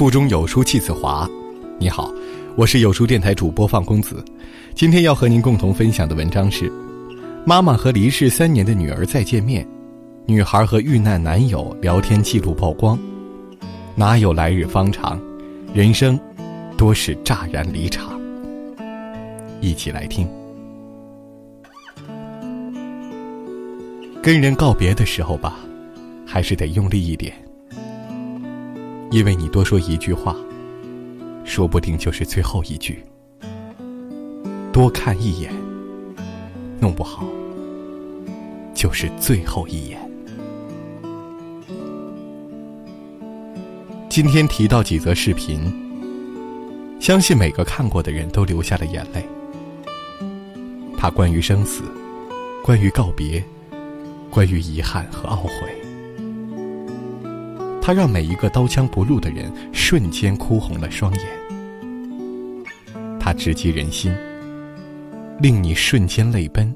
腹中有书气自华。你好，我是有书电台主播放公子。今天要和您共同分享的文章是：妈妈和离世三年的女儿再见面，女孩和遇难男友聊天记录曝光。哪有来日方长，人生多是乍然离场。一起来听。跟人告别的时候吧，还是得用力一点。因为你多说一句话，说不定就是最后一句。多看一眼，弄不好就是最后一眼。今天提到几则视频，相信每个看过的人都流下了眼泪。它关于生死，关于告别，关于遗憾和懊悔。它让每一个刀枪不入的人瞬间哭红了双眼，它直击人心，令你瞬间泪奔。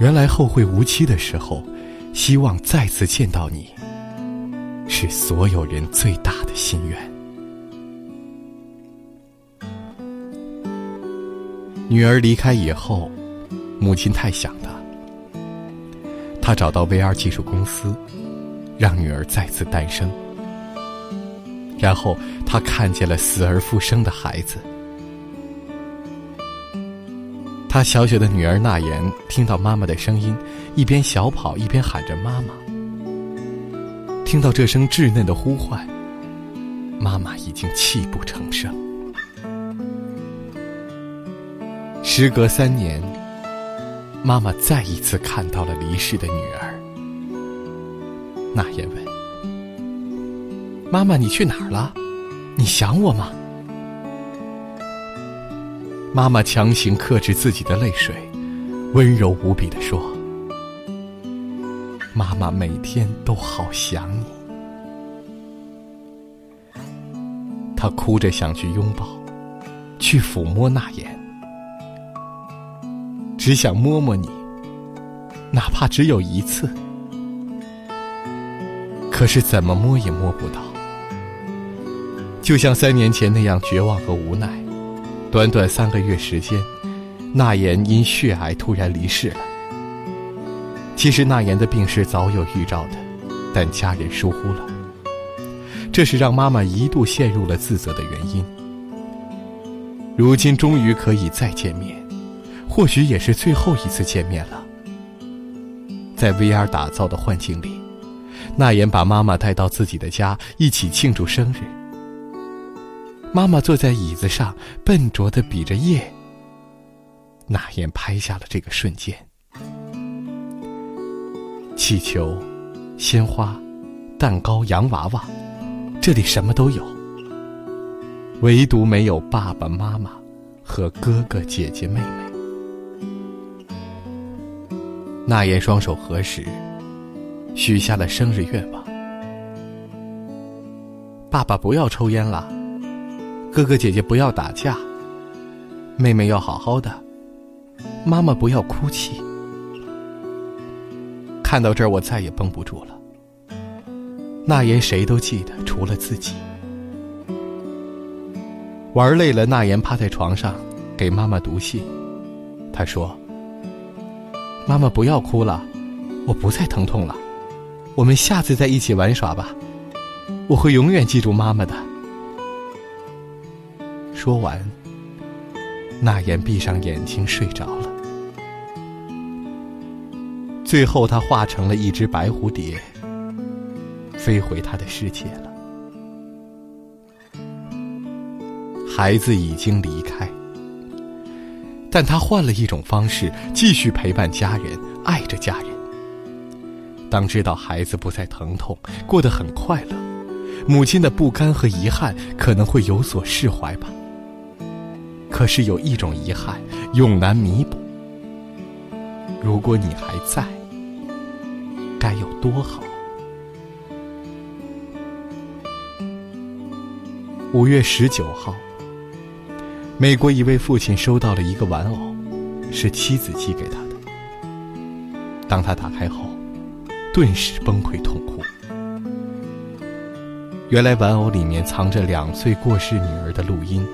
原来后会无期的时候，希望再次见到你，是所有人最大的心愿。女儿离开以后，母亲太想她，她找到 VR 技术公司。让女儿再次诞生，然后他看见了死而复生的孩子。他小小的女儿娜言听到妈妈的声音，一边小跑一边喊着妈妈。听到这声稚嫩的呼唤，妈妈已经泣不成声。时隔三年，妈妈再一次看到了离世的女儿。那言问：“妈妈，你去哪儿了？你想我吗？”妈妈强行克制自己的泪水，温柔无比的说：“妈妈每天都好想你。”她哭着想去拥抱，去抚摸那言，只想摸摸你，哪怕只有一次。可是怎么摸也摸不到，就像三年前那样绝望和无奈。短短三个月时间，那言因血癌突然离世了。其实那言的病是早有预兆的，但家人疏忽了，这是让妈妈一度陷入了自责的原因。如今终于可以再见面，或许也是最后一次见面了。在 VR 打造的幻境里。那言把妈妈带到自己的家，一起庆祝生日。妈妈坐在椅子上，笨拙的比着耶。那言拍下了这个瞬间。气球、鲜花、蛋糕、洋娃娃，这里什么都有，唯独没有爸爸妈妈和哥哥姐姐妹妹。那言双手合十。许下了生日愿望：爸爸不要抽烟了，哥哥姐姐不要打架，妹妹要好好的，妈妈不要哭泣。看到这儿，我再也绷不住了。那言谁都记得，除了自己。玩累了，那言趴在床上给妈妈读信。他说：“妈妈不要哭了，我不再疼痛了。”我们下次再一起玩耍吧，我会永远记住妈妈的。说完，那言闭上眼睛睡着了。最后，他化成了一只白蝴蝶，飞回他的世界了。孩子已经离开，但他换了一种方式，继续陪伴家人，爱着家人。当知道孩子不再疼痛，过得很快乐，母亲的不甘和遗憾可能会有所释怀吧。可是有一种遗憾永难弥补。如果你还在，该有多好。五月十九号，美国一位父亲收到了一个玩偶，是妻子寄给他的。当他打开后，顿时崩溃痛哭。原来玩偶里面藏着两岁过世女儿的录音，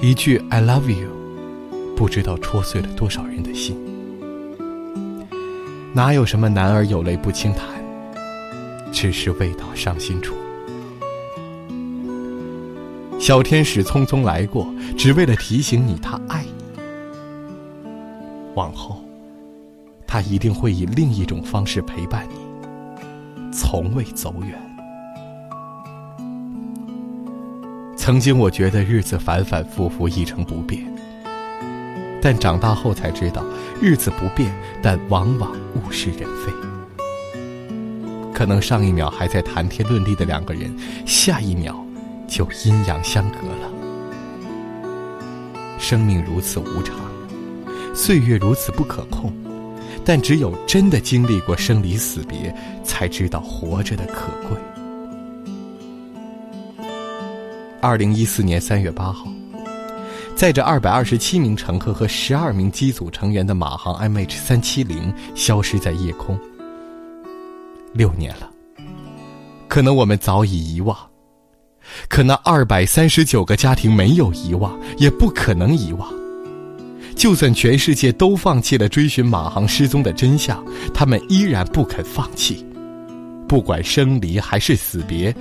一句 “I love you”，不知道戳碎了多少人的心。哪有什么男儿有泪不轻弹，只是未到伤心处。小天使匆匆来过，只为了提醒你他爱你。往后，他一定会以另一种方式陪伴你，从未走远。曾经我觉得日子反反复复，一成不变，但长大后才知道，日子不变，但往往物是人非。可能上一秒还在谈天论地的两个人，下一秒。就阴阳相隔了。生命如此无常，岁月如此不可控，但只有真的经历过生离死别，才知道活着的可贵。二零一四年三月八号，载着二百二十七名乘客和十二名机组成员的马航 MH 三七零消失在夜空。六年了，可能我们早已遗忘。可那二百三十九个家庭没有遗忘，也不可能遗忘。就算全世界都放弃了追寻马航失踪的真相，他们依然不肯放弃。不管生离还是死别，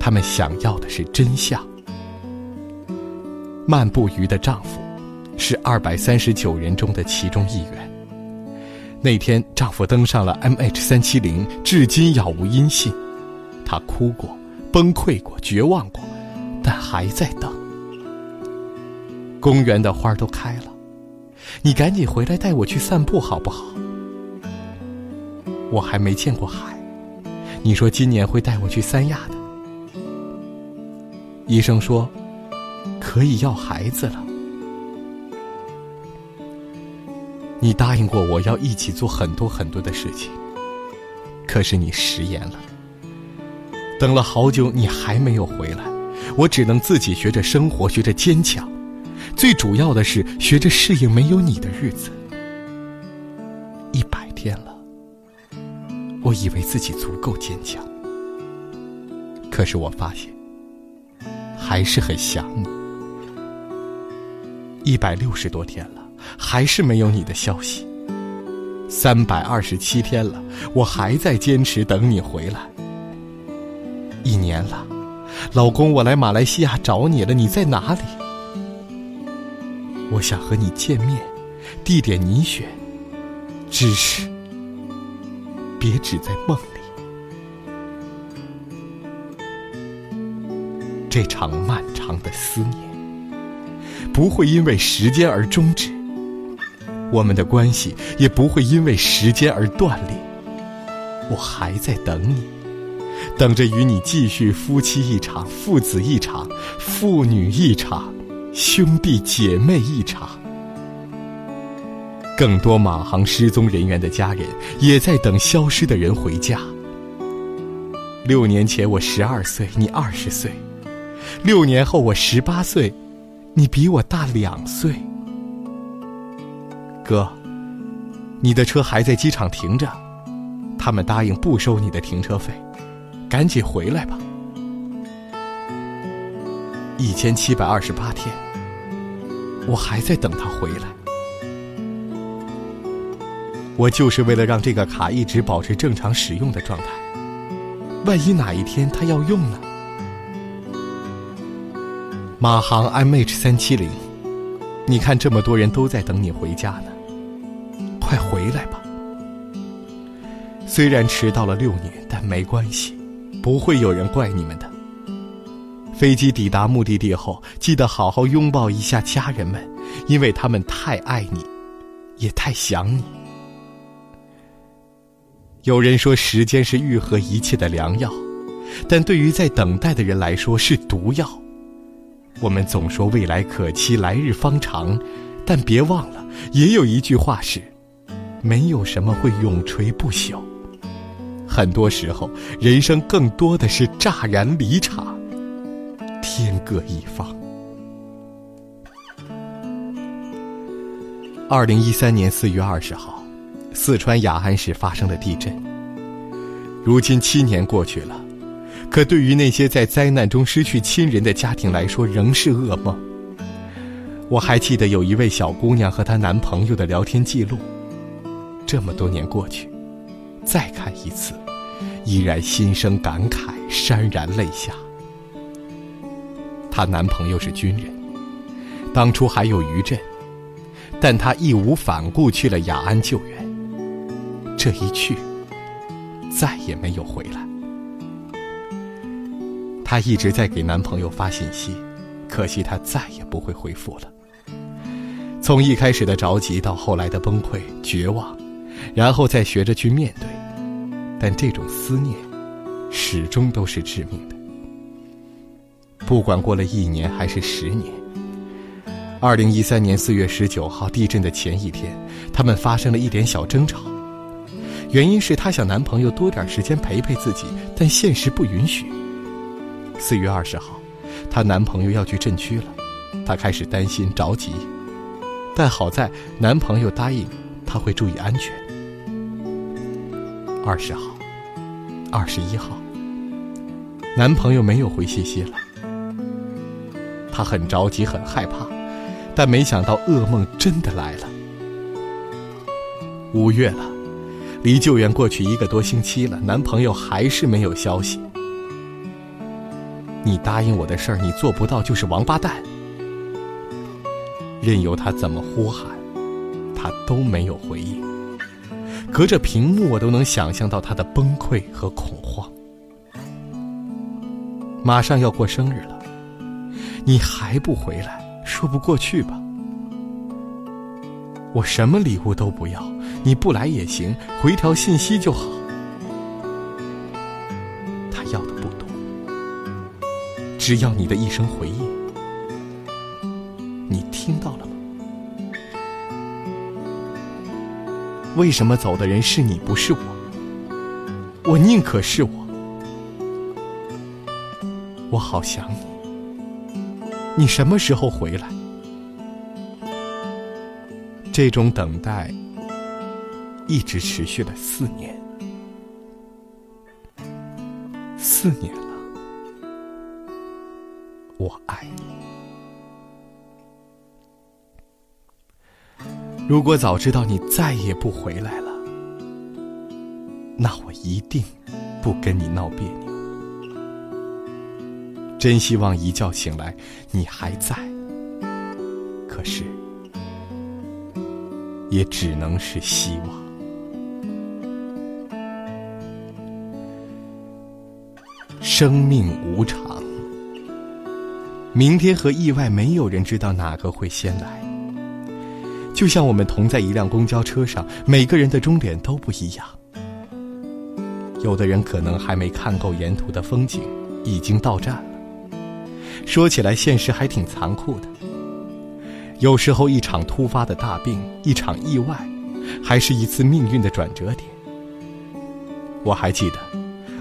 他们想要的是真相。漫步鱼的丈夫，是二百三十九人中的其中一员。那天，丈夫登上了 MH 三七零，至今杳无音信。他哭过。崩溃过，绝望过，但还在等。公园的花都开了，你赶紧回来带我去散步好不好？我还没见过海，你说今年会带我去三亚的。医生说可以要孩子了。你答应过我要一起做很多很多的事情，可是你食言了。等了好久，你还没有回来，我只能自己学着生活，学着坚强。最主要的是学着适应没有你的日子。一百天了，我以为自己足够坚强，可是我发现还是很想你。一百六十多天了，还是没有你的消息。三百二十七天了，我还在坚持等你回来。一年了，老公，我来马来西亚找你了，你在哪里？我想和你见面，地点你选，只是别只在梦里。这场漫长的思念不会因为时间而终止，我们的关系也不会因为时间而断裂。我还在等你。等着与你继续夫妻一场，父子一场，父女一场，兄弟姐妹一场。更多马航失踪人员的家人也在等消失的人回家。六年前我十二岁，你二十岁；六年后我十八岁，你比我大两岁。哥，你的车还在机场停着，他们答应不收你的停车费。赶紧回来吧！一千七百二十八天，我还在等他回来。我就是为了让这个卡一直保持正常使用的状态。万一哪一天他要用呢？马航 MH 三七零，你看这么多人都在等你回家呢，快回来吧！虽然迟到了六年，但没关系。不会有人怪你们的。飞机抵达目的地后，记得好好拥抱一下家人们，因为他们太爱你，也太想你。有人说时间是愈合一切的良药，但对于在等待的人来说是毒药。我们总说未来可期，来日方长，但别忘了，也有一句话是：没有什么会永垂不朽。很多时候，人生更多的是乍然离场，天各一方。二零一三年四月二十号，四川雅安市发生了地震。如今七年过去了，可对于那些在灾难中失去亲人的家庭来说，仍是噩梦。我还记得有一位小姑娘和她男朋友的聊天记录，这么多年过去，再看一次，依然心生感慨，潸然泪下。她男朋友是军人，当初还有余震，但她义无反顾去了雅安救援。这一去，再也没有回来。她一直在给男朋友发信息，可惜他再也不会回复了。从一开始的着急，到后来的崩溃、绝望，然后再学着去面对，但这种思念，始终都是致命的。不管过了一年还是十年，二零一三年四月十九号地震的前一天，他们发生了一点小争吵，原因是她想男朋友多点时间陪陪自己，但现实不允许。四月二十号，她男朋友要去震区了，她开始担心着急。但好在男朋友答应，她会注意安全。二十号，二十一号，男朋友没有回信息了。他很着急，很害怕，但没想到噩梦真的来了。五月了，离救援过去一个多星期了，男朋友还是没有消息。你答应我的事儿，你做不到就是王八蛋。任由他怎么呼喊，他都没有回应。隔着屏幕，我都能想象到他的崩溃和恐慌。马上要过生日了，你还不回来，说不过去吧？我什么礼物都不要，你不来也行，回条信息就好。他要的不多，只要你的一声回应。你听到了吗？为什么走的人是你不是我？我宁可是我。我好想你。你什么时候回来？这种等待一直持续了四年，四年了。我爱你。如果早知道你再也不回来了，那我一定不跟你闹别扭。真希望一觉醒来你还在，可是也只能是希望。生命无常，明天和意外，没有人知道哪个会先来。就像我们同在一辆公交车上，每个人的终点都不一样。有的人可能还没看够沿途的风景，已经到站了。说起来，现实还挺残酷的。有时候，一场突发的大病，一场意外，还是一次命运的转折点。我还记得，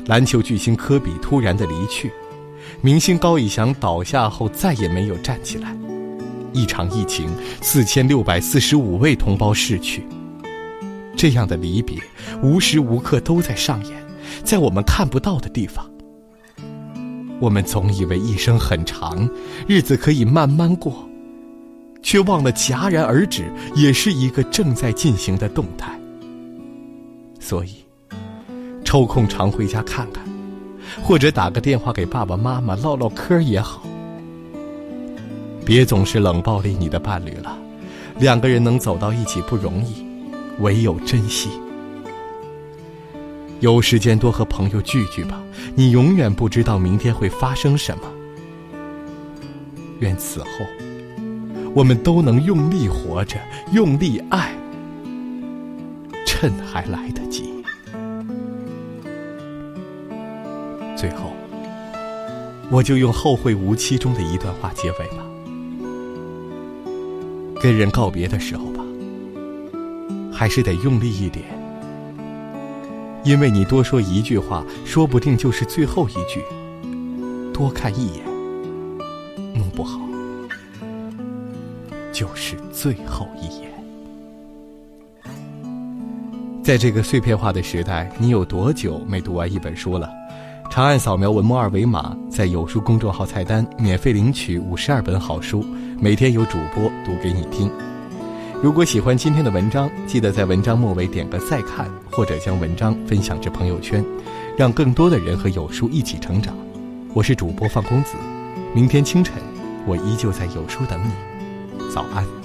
篮球巨星科比突然的离去，明星高以翔倒下后再也没有站起来。一场疫情，四千六百四十五位同胞逝去。这样的离别，无时无刻都在上演，在我们看不到的地方。我们总以为一生很长，日子可以慢慢过，却忘了戛然而止也是一个正在进行的动态。所以，抽空常回家看看，或者打个电话给爸爸妈妈唠唠嗑也好。别总是冷暴力你的伴侣了，两个人能走到一起不容易，唯有珍惜。有时间多和朋友聚聚吧，你永远不知道明天会发生什么。愿此后，我们都能用力活着，用力爱，趁还来得及。最后，我就用《后会无期》中的一段话结尾吧。跟人告别的时候吧，还是得用力一点，因为你多说一句话，说不定就是最后一句。多看一眼，弄不好就是最后一眼。在这个碎片化的时代，你有多久没读完一本书了？长按扫描文末二维码，在有书公众号菜单免费领取五十二本好书，每天有主播读给你听。如果喜欢今天的文章，记得在文章末尾点个再看，或者将文章分享至朋友圈，让更多的人和有书一起成长。我是主播范公子，明天清晨，我依旧在有书等你。早安。